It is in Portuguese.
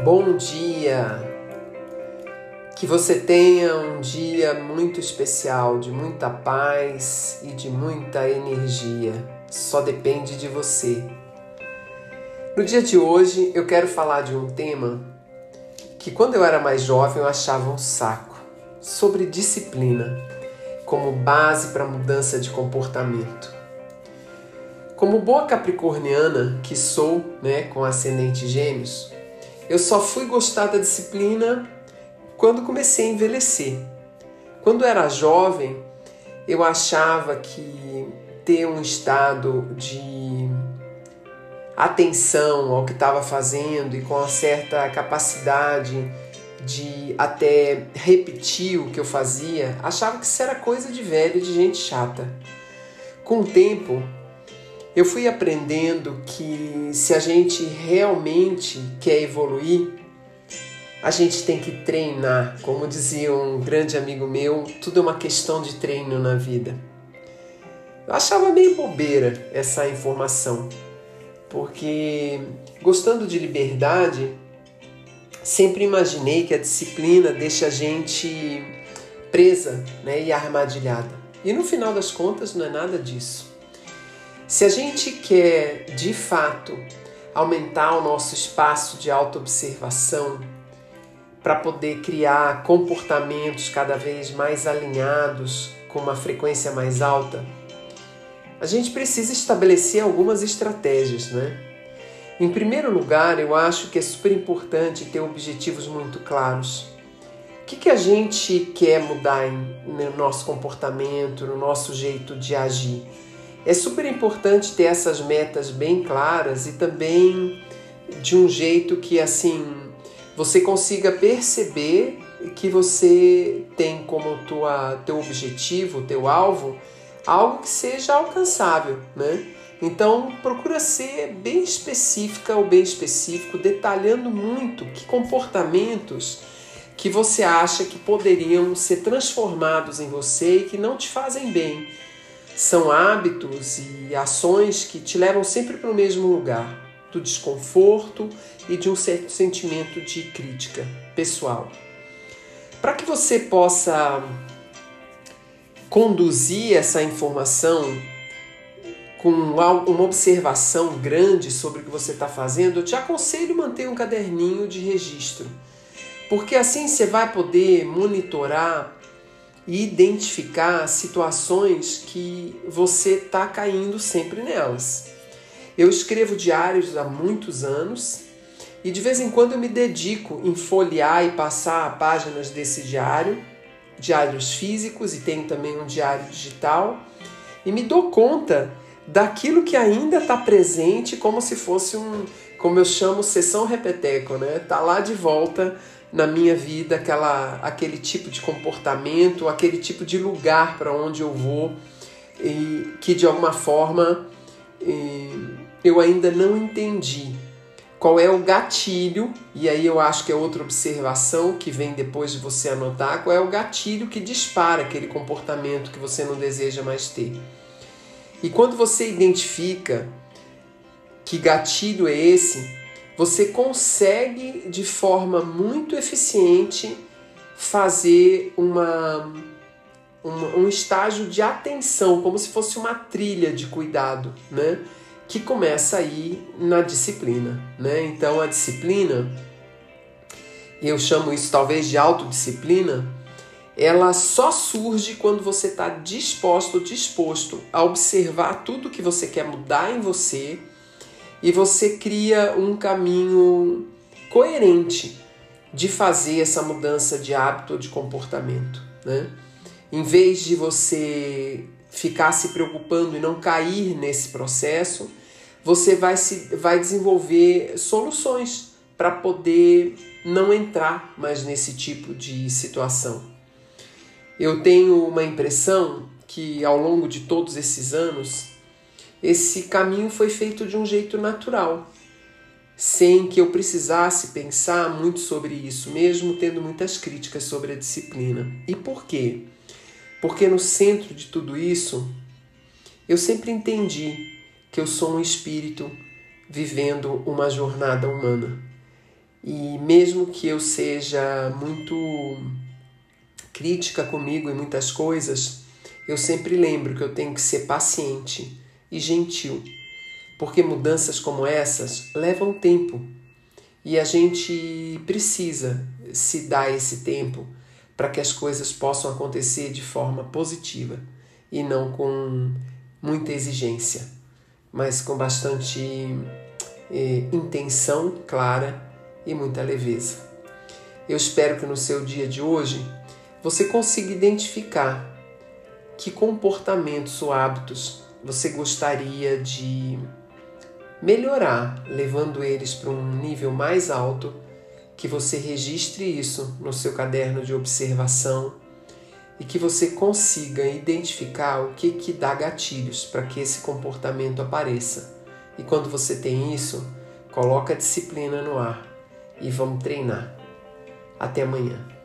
Bom dia! Que você tenha um dia muito especial, de muita paz e de muita energia. Só depende de você. No dia de hoje eu quero falar de um tema que quando eu era mais jovem eu achava um saco, sobre disciplina como base para mudança de comportamento. Como boa capricorniana que sou, né, com ascendente gêmeos, eu só fui gostar da disciplina quando comecei a envelhecer. Quando era jovem, eu achava que ter um estado de atenção ao que estava fazendo e com uma certa capacidade de até repetir o que eu fazia, achava que isso era coisa de velho, de gente chata. Com o tempo, eu fui aprendendo que se a gente realmente quer evoluir, a gente tem que treinar. Como dizia um grande amigo meu, tudo é uma questão de treino na vida. Eu achava meio bobeira essa informação, porque gostando de liberdade, sempre imaginei que a disciplina deixa a gente presa né, e armadilhada. E no final das contas não é nada disso. Se a gente quer de fato aumentar o nosso espaço de autoobservação para poder criar comportamentos cada vez mais alinhados com uma frequência mais alta, a gente precisa estabelecer algumas estratégias, né? Em primeiro lugar, eu acho que é super importante ter objetivos muito claros. O que, que a gente quer mudar no nosso comportamento, no nosso jeito de agir? É super importante ter essas metas bem claras e também de um jeito que assim você consiga perceber que você tem como tua teu objetivo, teu alvo, algo que seja alcançável, né? Então procura ser bem específica ou bem específico, detalhando muito que comportamentos que você acha que poderiam ser transformados em você e que não te fazem bem são hábitos e ações que te levam sempre para o mesmo lugar, do desconforto e de um certo sentimento de crítica pessoal. Para que você possa conduzir essa informação com uma observação grande sobre o que você está fazendo, eu te aconselho manter um caderninho de registro, porque assim você vai poder monitorar e identificar situações que você está caindo sempre nelas. Eu escrevo diários há muitos anos e de vez em quando eu me dedico em folhear e passar páginas desse diário, diários físicos e tenho também um diário digital, e me dou conta daquilo que ainda está presente como se fosse um, como eu chamo, sessão repeteco, né? Tá lá de volta na minha vida aquela, aquele tipo de comportamento, aquele tipo de lugar para onde eu vou e que de alguma forma eu ainda não entendi qual é o gatilho, e aí eu acho que é outra observação que vem depois de você anotar, qual é o gatilho que dispara aquele comportamento que você não deseja mais ter. E quando você identifica que gatilho é esse, você consegue de forma muito eficiente fazer uma, um estágio de atenção, como se fosse uma trilha de cuidado, né? Que começa aí na disciplina, né? Então a disciplina, eu chamo isso talvez de autodisciplina, ela só surge quando você está disposto, disposto a observar tudo que você quer mudar em você e você cria um caminho coerente de fazer essa mudança de hábito ou de comportamento, né? Em vez de você ficar se preocupando e não cair nesse processo, você vai, se, vai desenvolver soluções para poder não entrar mais nesse tipo de situação. Eu tenho uma impressão que ao longo de todos esses anos esse caminho foi feito de um jeito natural, sem que eu precisasse pensar muito sobre isso, mesmo tendo muitas críticas sobre a disciplina. E por quê? Porque no centro de tudo isso, eu sempre entendi que eu sou um espírito vivendo uma jornada humana. E mesmo que eu seja muito crítica comigo em muitas coisas, eu sempre lembro que eu tenho que ser paciente e gentil, porque mudanças como essas levam tempo e a gente precisa se dar esse tempo para que as coisas possam acontecer de forma positiva e não com muita exigência, mas com bastante eh, intenção clara e muita leveza. Eu espero que no seu dia de hoje você consiga identificar que comportamentos ou hábitos você gostaria de melhorar, levando eles para um nível mais alto, que você registre isso no seu caderno de observação e que você consiga identificar o que que dá gatilhos para que esse comportamento apareça. E quando você tem isso, coloca a disciplina no ar e vamos treinar. Até amanhã.